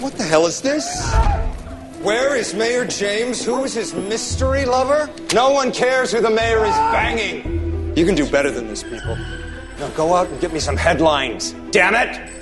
What the hell is this? Where is Mayor James? Who is his mystery lover? No one cares who the mayor is banging. You can do better than this, people. Now go out and get me some headlines. Damn it!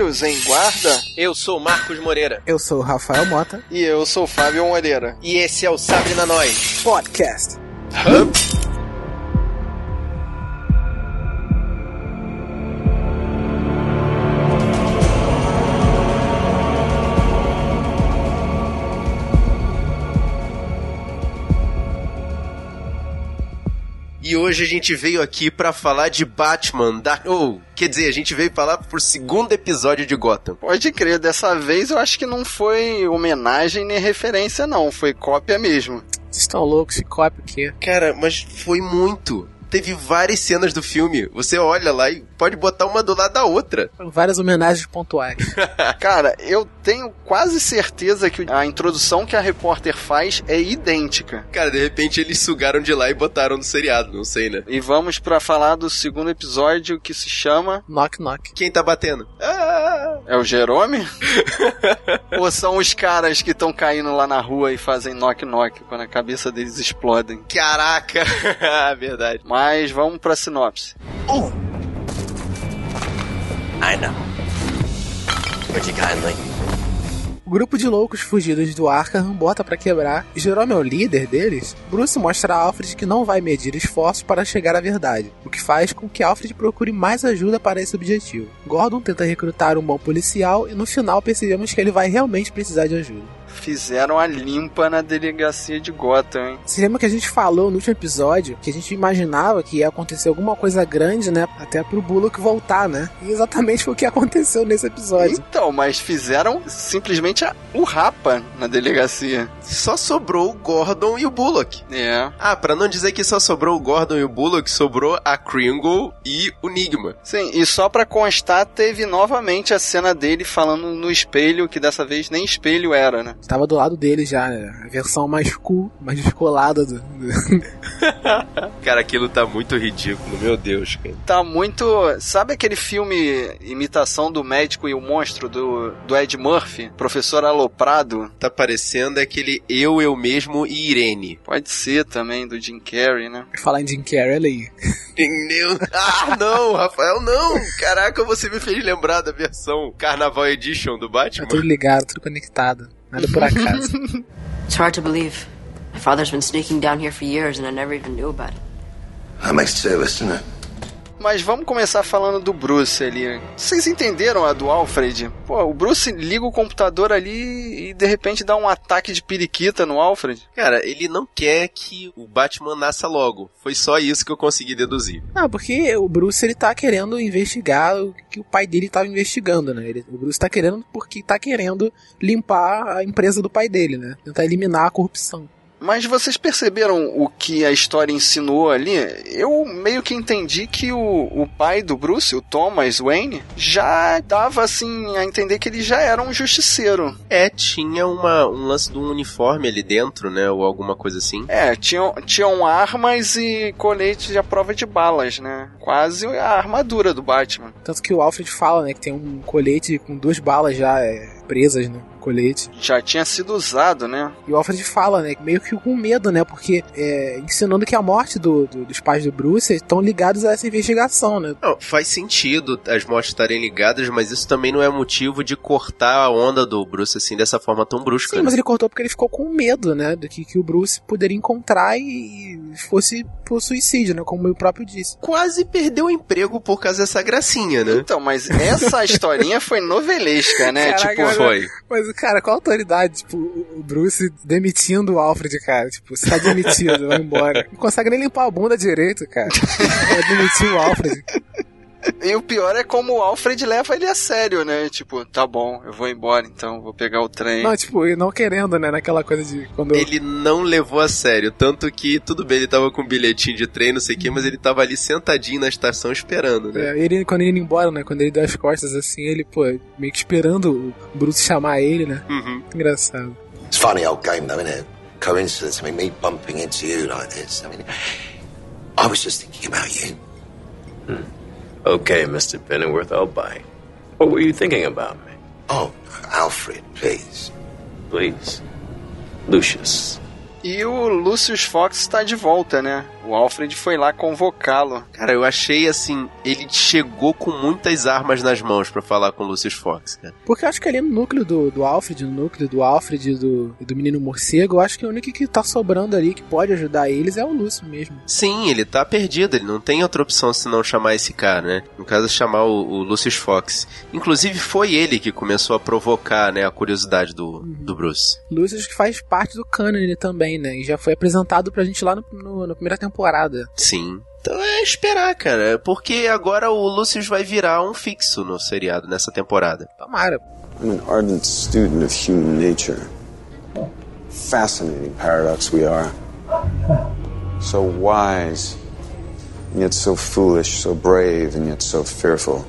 Guerreiros em Guarda. Eu sou Marcos Moreira. Eu sou o Rafael Mota. E eu sou Fábio Moreira. E esse é o Sabrina Nós Podcast. Hub. Hoje a gente veio aqui para falar de Batman, da... ou, oh, quer dizer, a gente veio falar por segundo episódio de Gotham. Pode crer, dessa vez eu acho que não foi homenagem nem referência não, foi cópia mesmo. Vocês estão loucos, se cópia o quê? Cara, mas foi muito teve várias cenas do filme. Você olha lá e pode botar uma do lado da outra. Várias homenagens pontuais. Cara, eu tenho quase certeza que a introdução que a repórter faz é idêntica. Cara, de repente eles sugaram de lá e botaram no seriado, não sei, né? E vamos para falar do segundo episódio que se chama Knock Knock. Quem tá batendo? Ah! É o Jerome? Ou são os caras que estão caindo lá na rua e fazem knock knock quando a cabeça deles explodem? Caraca, verdade. Mas vamos pra sinopse. I know. Would you kindly? O grupo de loucos fugidos do Arkham bota para quebrar e Jerome é o líder deles. Bruce mostra a Alfred que não vai medir esforços para chegar à verdade, o que faz com que Alfred procure mais ajuda para esse objetivo. Gordon tenta recrutar um bom policial e no final percebemos que ele vai realmente precisar de ajuda fizeram a limpa na delegacia de Gotham, hein? Você lembra que a gente falou no último episódio que a gente imaginava que ia acontecer alguma coisa grande, né? Até pro Bullock voltar, né? E exatamente foi o que aconteceu nesse episódio. Então, mas fizeram simplesmente a, o rapa na delegacia. Só sobrou o Gordon e o Bullock. É. Ah, pra não dizer que só sobrou o Gordon e o Bullock, sobrou a Kringle e o Nigma. Sim, e só pra constar, teve novamente a cena dele falando no espelho, que dessa vez nem espelho era, né? Tava do lado dele já, né? a versão mais cool, mais descolada do. cara, aquilo tá muito ridículo, meu Deus, cara. Tá muito. Sabe aquele filme imitação do médico e o monstro do, do Ed Murphy? Professor Aloprado? Tá parecendo aquele Eu, Eu Mesmo e Irene. Pode ser também, do Jim Carrey, né? Falar em Jim Carrey, olha aí. Entendeu? Ah, não, Rafael, não! Caraca, você me fez lembrar da versão Carnaval Edition do Batman. Tá tudo ligado, tudo conectado. Nada por acaso. It's hard to believe. My father's been sneaking down here for years and I never even knew about it. That makes two of us, doesn't it? Mas vamos começar falando do Bruce ali. Vocês entenderam a do Alfred? Pô, o Bruce liga o computador ali e de repente dá um ataque de periquita no Alfred. Cara, ele não quer que o Batman nasça logo. Foi só isso que eu consegui deduzir. Não, porque o Bruce ele tá querendo investigar o que o pai dele estava investigando, né? Ele, o Bruce tá querendo porque tá querendo limpar a empresa do pai dele, né? Tentar eliminar a corrupção. Mas vocês perceberam o que a história ensinou ali? Eu meio que entendi que o, o pai do Bruce, o Thomas Wayne, já dava assim a entender que ele já era um justiceiro. É, tinha uma, um lance de um uniforme ali dentro, né? Ou alguma coisa assim. É, tinham, tinham armas e colete à prova de balas, né? Quase a armadura do Batman. Tanto que o Alfred fala, né, que tem um colete com duas balas já é, presas, né? colete. Já tinha sido usado, né? E o Alfred fala, né? Meio que com medo, né? Porque é, ensinando que a morte do, do, dos pais do Bruce estão ligados a essa investigação, né? Não, faz sentido as mortes estarem ligadas, mas isso também não é motivo de cortar a onda do Bruce assim dessa forma tão brusca. Sim, né? mas ele cortou porque ele ficou com medo, né? Do que, que o Bruce poderia encontrar e fosse por suicídio, né? Como eu próprio disse. Quase perdeu o emprego por causa dessa gracinha, né? Então, mas essa historinha foi novelesca, né? Caraca, tipo, foi. Mas cara, qual autoridade? Tipo, o Bruce demitindo o Alfred, cara. Tipo, você tá demitido, vai embora. Não consegue nem limpar a bunda direito, cara. Vai demitir o Alfred. E o pior é como o Alfred leva ele a sério, né? Tipo, tá bom, eu vou embora então, vou pegar o trem. Não, tipo, e não querendo, né? Naquela coisa de quando. Ele não levou a sério, tanto que tudo bem, ele tava com um bilhetinho de trem, não sei o que, mas ele tava ali sentadinho na estação esperando, né? É, ele, quando ele ia embora, né? Quando ele deu as costas assim, ele, pô, meio que esperando o Bruce chamar ele, né? Uhum. Engraçado. It's funny old game, though, isn't it? Coincidence. I mean, me bumping into you like this. I mean, I was just thinking about you. Okay, Mr. Pennyworth, I'll buy. What were you thinking about me? Oh, Alfred, please. Please. Lucius. E o Lucius Fox tá de volta, né? O Alfred foi lá convocá-lo. Cara, eu achei assim, ele chegou com muitas armas nas mãos pra falar com o Lucius Fox, cara. Porque eu acho que ali no núcleo do, do Alfred, no núcleo do Alfred e do, do menino morcego, eu acho que o único que tá sobrando ali que pode ajudar eles é o Lúcio mesmo. Sim, ele tá perdido, ele não tem outra opção senão chamar esse cara, né? No caso, chamar o, o Lucius Fox. Inclusive, foi ele que começou a provocar, né, a curiosidade do, do Bruce. Lúcio que faz parte do cânone também, né? E já foi apresentado pra gente lá no, no, na primeira temporada. Sim. Então é esperar, cara, porque agora o Lucius vai virar um fixo no seriado nessa temporada. Tomara. I'm an ardent student of human nature. Fascinating paradox we are. So wise, and yet so foolish, so brave, and yet so fearful.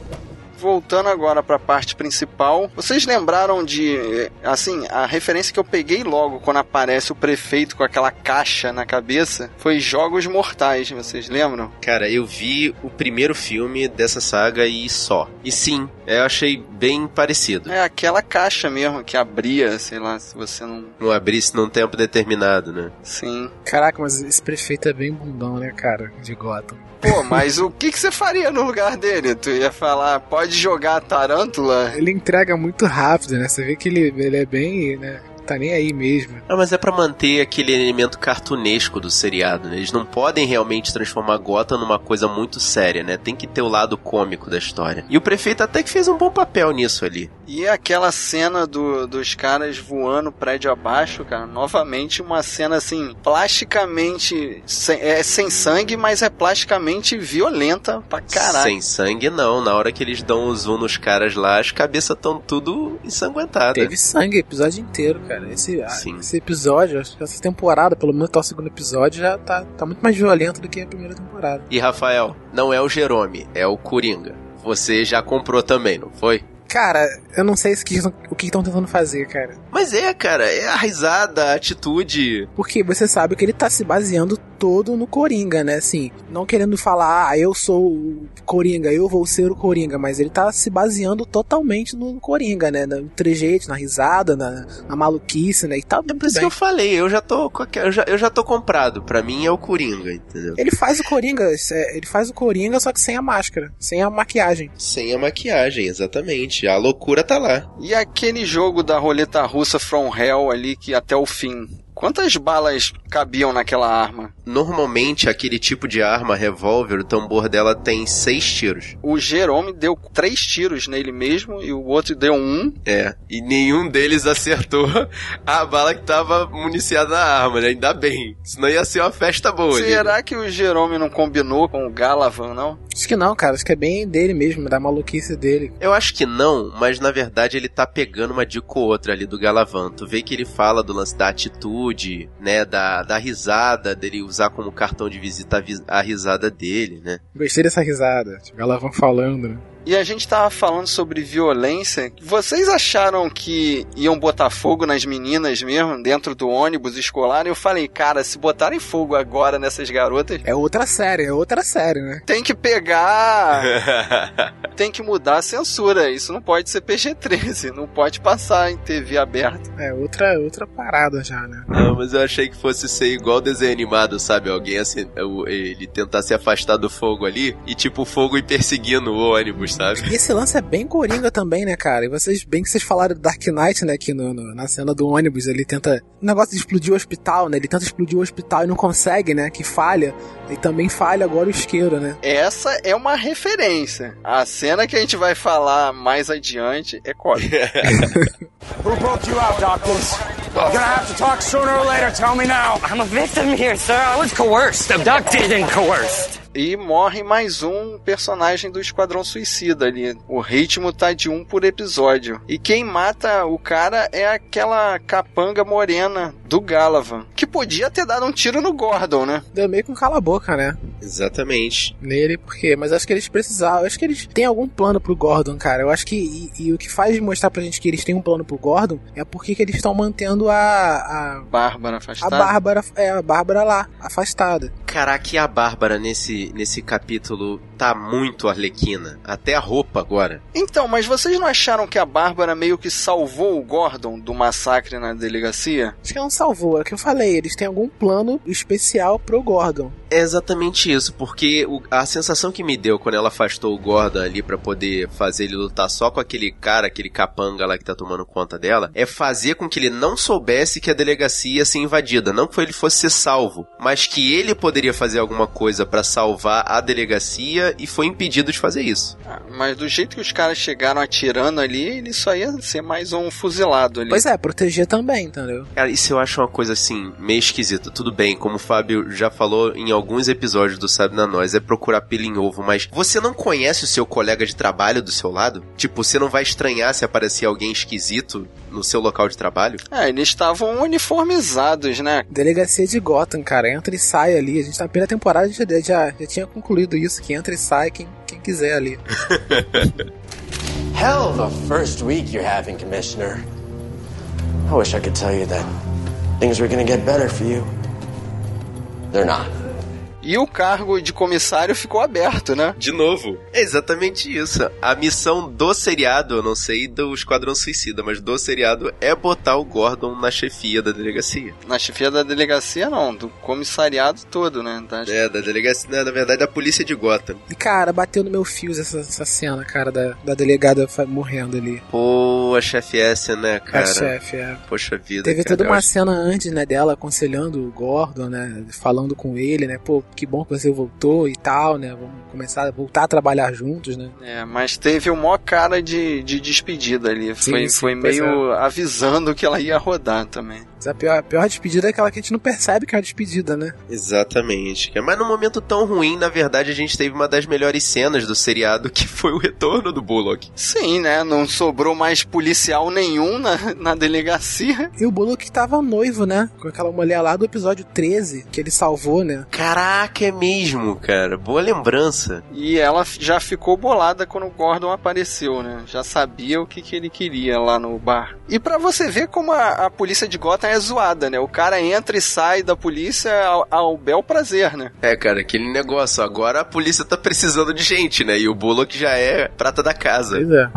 Voltando agora pra parte principal, vocês lembraram de, assim, a referência que eu peguei logo quando aparece o prefeito com aquela caixa na cabeça foi Jogos Mortais, vocês lembram? Cara, eu vi o primeiro filme dessa saga e só. E sim, eu achei bem parecido. É aquela caixa mesmo que abria, sei lá, se você não. Não abrisse num tempo determinado, né? Sim. Caraca, mas esse prefeito é bem bundão, né, cara? De Gotham. Pô, mas o que, que você faria no lugar dele? Tu ia falar, pode jogar a tarântula? Ele entrega muito rápido, né? Você vê que ele, ele é bem, né? Tá nem aí mesmo. Ah, mas é pra manter aquele elemento cartunesco do seriado, né? Eles não podem realmente transformar Gotham numa coisa muito séria, né? Tem que ter o lado cômico da história. E o prefeito até que fez um bom papel nisso ali. E aquela cena do, dos caras voando prédio abaixo, cara, novamente uma cena assim, plasticamente sem, é sem sangue, mas é plasticamente violenta pra caralho. Sem sangue não, na hora que eles dão o zoom nos caras lá, as cabeças estão tudo ensanguentadas. Teve sangue o episódio inteiro, cara. Esse, Sim. esse episódio, essa temporada, pelo menos até o segundo episódio, já tá, tá muito mais violento do que a primeira temporada. E Rafael, não é o Jerome, é o Coringa. Você já comprou também, não foi? Cara, eu não sei se que- o que estão tentando fazer, cara. Mas é, cara, é a risada, a atitude. Porque você sabe que ele tá se baseando todo no Coringa, né? Assim, não querendo falar, ah, eu sou o Coringa, eu vou ser o Coringa, mas ele tá se baseando totalmente no Coringa, né? No trejeito, na risada, na, na maluquice, né? E tá É por isso que bem. eu falei, eu já tô eu já, eu já tô comprado. Pra mim é o Coringa, entendeu? Ele faz o Coringa, é, ele faz o Coringa, só que sem a máscara, sem a maquiagem. Sem a maquiagem, exatamente. A loucura tá lá. E aquele jogo da roleta russa From Hell ali que até o fim. Quantas balas cabiam naquela arma? Normalmente, aquele tipo de arma, revólver, o tambor dela tem seis tiros. O Jerome deu três tiros nele mesmo e o outro deu um. É, e nenhum deles acertou a bala que tava municiada na arma, né? Ainda bem. Senão ia ser uma festa boa. ali. Será que o Jerome não combinou com o Galavan, não? Acho que não, cara, acho que é bem dele mesmo, da maluquice dele. Eu acho que não, mas na verdade ele tá pegando uma dica ou outra ali do Galavan. Tu vê que ele fala do lance da atitude, né? Da, da risada, dele usar como cartão de visita a, a risada dele, né? Gostei dessa risada, tipo, ela vão falando, né? E a gente tava falando sobre violência. Vocês acharam que iam botar fogo nas meninas mesmo, dentro do ônibus escolar? Eu falei, cara, se botarem fogo agora nessas garotas, É outra série, é outra série, né? tem que pegar. tem que mudar a censura. Isso não pode ser PG-13. Não pode passar em TV aberta. É outra, outra parada já, né? Não, mas eu achei que fosse ser igual desenho animado, sabe? Alguém assim, ele tentar se afastar do fogo ali e tipo o fogo ir perseguindo o ônibus, sabe? E esse lance é bem coringa também, né, cara? E vocês, bem que vocês falaram do Dark Knight, né, aqui no, no- na cena do ônibus, ele tenta. O negócio de explodir o hospital, né? Ele tenta explodir o hospital e não consegue, né? Que falha. E também falha agora o isqueiro, né? Essa é uma referência. A cena que a gente vai falar mais adiante é cópia. Who broke you out, Dawkins? We're gonna have to talk sooner or later. Tell me now. I'm a victim here, sir. I was coerced, abducted, and coerced. E morre mais um personagem do Esquadrão Suicida ali. O ritmo tá de um por episódio. E quem mata o cara é aquela capanga morena do Galavan. Que podia ter dado um tiro no Gordon, né? Deu meio com cala a boca, né? Exatamente. Nele, porque. Mas acho que eles precisavam. Acho que eles têm algum plano pro Gordon, cara. Eu acho que. E, e o que faz mostrar pra gente que eles têm um plano pro Gordon é porque que eles estão mantendo a. a Bárbara a afastada. Bárbara. É, a Bárbara lá, afastada. Caraca, e a Bárbara nesse, nesse capítulo tá muito arlequina. Até a roupa agora. Então, mas vocês não acharam que a Bárbara meio que salvou o Gordon do massacre na delegacia? Acho que não salvou, é o que eu falei. Eles têm algum plano especial pro Gordon. É exatamente isso, porque o- a sensação que me deu quando ela afastou o Gordon ali pra poder fazer ele lutar só com aquele cara, aquele capanga lá que tá tomando conta dela, é fazer com que ele não soubesse que a delegacia ia ser invadida. Não que ele fosse ser salvo, mas que ele poderia fazer alguma coisa pra salvar a delegacia e foi impedido de fazer isso. Ah, Mas do jeito que os caras chegaram atirando ali, ele só ia ser mais um fuzilado ali. Pois é, proteger também, entendeu? Cara, isso eu acho uma coisa assim, meio esquisita. Tudo bem, como o Fábio já falou em alguns episódios do Sabe na Nós, é procurar pelo em ovo, mas você não conhece o seu colega de trabalho do seu lado? Tipo, você não vai estranhar se aparecer alguém esquisito no seu local de trabalho? É, eles estavam uniformizados, né? Delegacia de Gotham, cara. Entra e sai ali. A gente tá na primeira temporada já, já, já tinha concluído isso, que entra e sai quem, quem quiser ali. Hell of a first week you're having, Commissioner. I wish I could tell you that things were gonna get better for you. They're not. E o cargo de comissário ficou aberto, né? De novo. É exatamente isso. A missão do seriado, eu não sei do Esquadrão Suicida, mas do seriado é botar o Gordon na chefia da delegacia. Na chefia da delegacia, não, do comissariado todo, né? Da- É, da delegacia, né, na verdade, da polícia de Gotham. E, cara, bateu no meu fios essa, essa cena, cara, da, da delegada morrendo ali. Pô, a chefe S, né, cara? A chefe, é. Poxa vida. Teve cara, toda uma acho- cena antes, né, dela aconselhando o Gordon, né, falando com ele, né, pô, que bom que você voltou e tal, né, vamos começar a voltar a trabalhar juntos, né. É, mas teve o maior cara de, de despedida ali. Sim, foi sim, foi pois é. meio avisando que ela ia rodar também. Mas a pior, a pior despedida é aquela que a gente não percebe que é a despedida, né. Exatamente. Mas num momento tão ruim, na verdade, a gente teve uma das melhores cenas do seriado, que foi o retorno do Bullock. Sim, né? Não sobrou mais policial nenhum na, na delegacia. E o Bullock tava noivo, né, com aquela mulher lá do episódio 13, que ele salvou, né. Caraca, é mesmo, cara. Boa lembrança. E ela já ficou bolada quando o Gordon apareceu, né? Já sabia o que, que ele queria lá no bar. E pra você ver como a, a polícia de Gotham é zoada, né? O cara entra e sai da polícia ao, ao bel prazer, né? É, cara, aquele negócio. Agora a polícia tá precisando de gente, né? E o Bullock já é prata da casa. Pois é.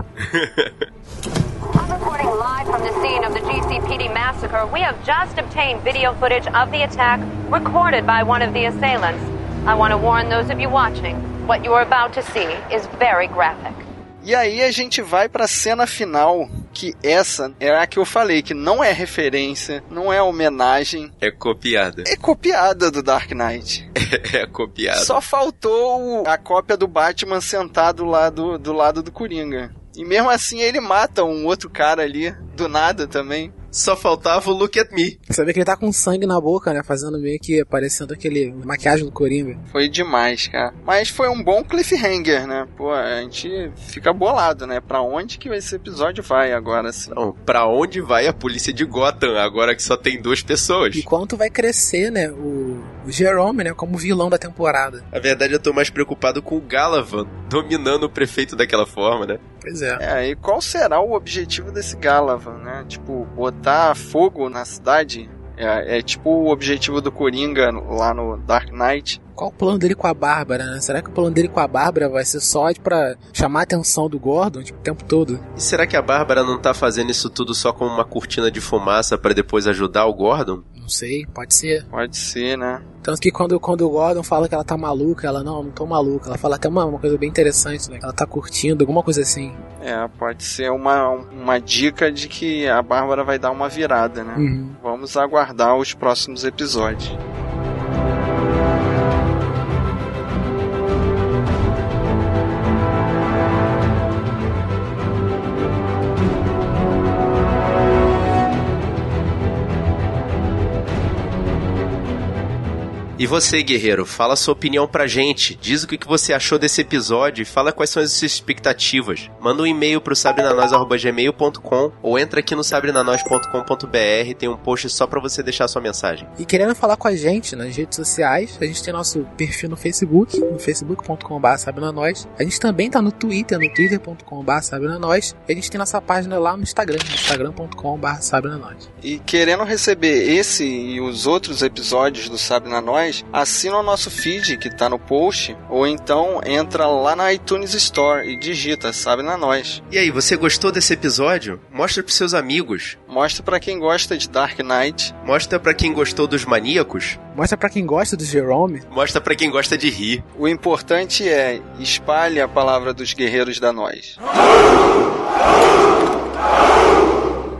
I'm reporting live from the scene of the GCPD massacre. We have just obtained video footage of the attack recorded by one of the assailants. I want to warn those of you watching. What you are about to see is very graphic. E aí a gente vai pra cena final, que essa é a que eu falei, que não é referência, não é homenagem, É copiada. é copiada do Dark Knight. É copiada. Só faltou a cópia do Batman sentado lá do, do lado do Coringa. E mesmo assim ele mata um outro cara ali, do nada também. Só faltava o Look at Me. Você vê que ele tá com sangue na boca, né, fazendo meio que parecendo aquele maquiagem do Coringa. Foi demais, cara. Mas foi um bom cliffhanger, né? Pô, a gente fica bolado, né? Pra onde que esse episódio vai agora, assim? Não, pra onde vai a polícia de Gotham, agora que só tem duas pessoas? E quanto vai crescer, né, o, o Jerome, né, como vilão da temporada. Na verdade, eu tô mais preocupado com o Galavan dominando o prefeito daquela forma, né? Pois é. É, e qual será o objetivo desse Galavan, né? Tipo, botar fogo na cidade? É, é tipo o objetivo do Coringa lá no Dark Knight. Qual o plano dele com a Bárbara, né? Será que o plano dele com a Bárbara vai ser só pra chamar a atenção do Gordon, tipo, o tempo todo? E será que a Bárbara não tá fazendo isso tudo só como uma cortina de fumaça pra depois ajudar o Gordon? Não sei, pode ser. Pode ser, né? Tanto que quando, quando o Gordon fala que ela tá maluca, ela, não, não tô maluca. Ela fala até uma, uma coisa bem interessante, né? Que ela tá curtindo, alguma coisa assim. É, pode ser uma, uma dica de que a Bárbara vai dar uma virada, né? Uhum. Vamos aguardar os próximos episódios. E você, guerreiro, fala sua opinião pra gente. Diz o que você achou desse episódio e fala quais são as suas expectativas. Manda um e-mail pro sabrenanois.gmail.com ou entra aqui no sabrenanois.com.br, tem um post só pra você deixar sua mensagem. E querendo falar com a gente nas redes sociais, a gente tem nosso perfil no Facebook, no facebook.com.br sabrenanois. A gente também tá no Twitter, no twitter.com.br sabrenanois. E a gente tem nossa página lá no Instagram, no instagram.com.br sabrenanois. E querendo receber esse e os outros episódios do na Nós, assina o nosso feed que tá no post, ou então entra lá na iTunes Store e digita Sabe na Nós. E aí, você gostou desse episódio? Mostra pros seus amigos. Mostra pra quem gosta de Dark Knight. Mostra pra quem gostou dos maníacos. Mostra pra quem gosta do Jerome. Mostra pra quem gosta de rir. O importante é espalhe a palavra dos guerreiros da Nós.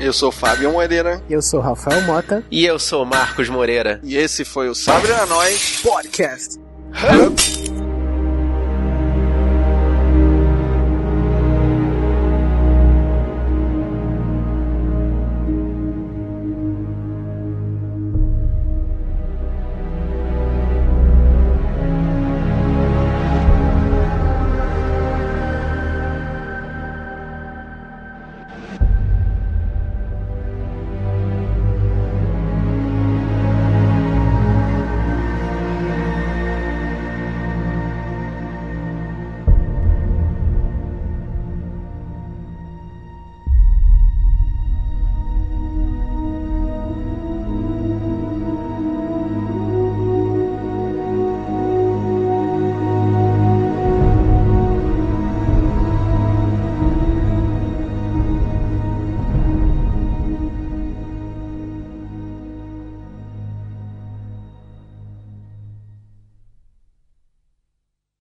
Eu sou Fábio Moreira. Eu sou Rafael Mota. E eu sou Marcos Moreira. E esse foi o Sabre Nós Podcast.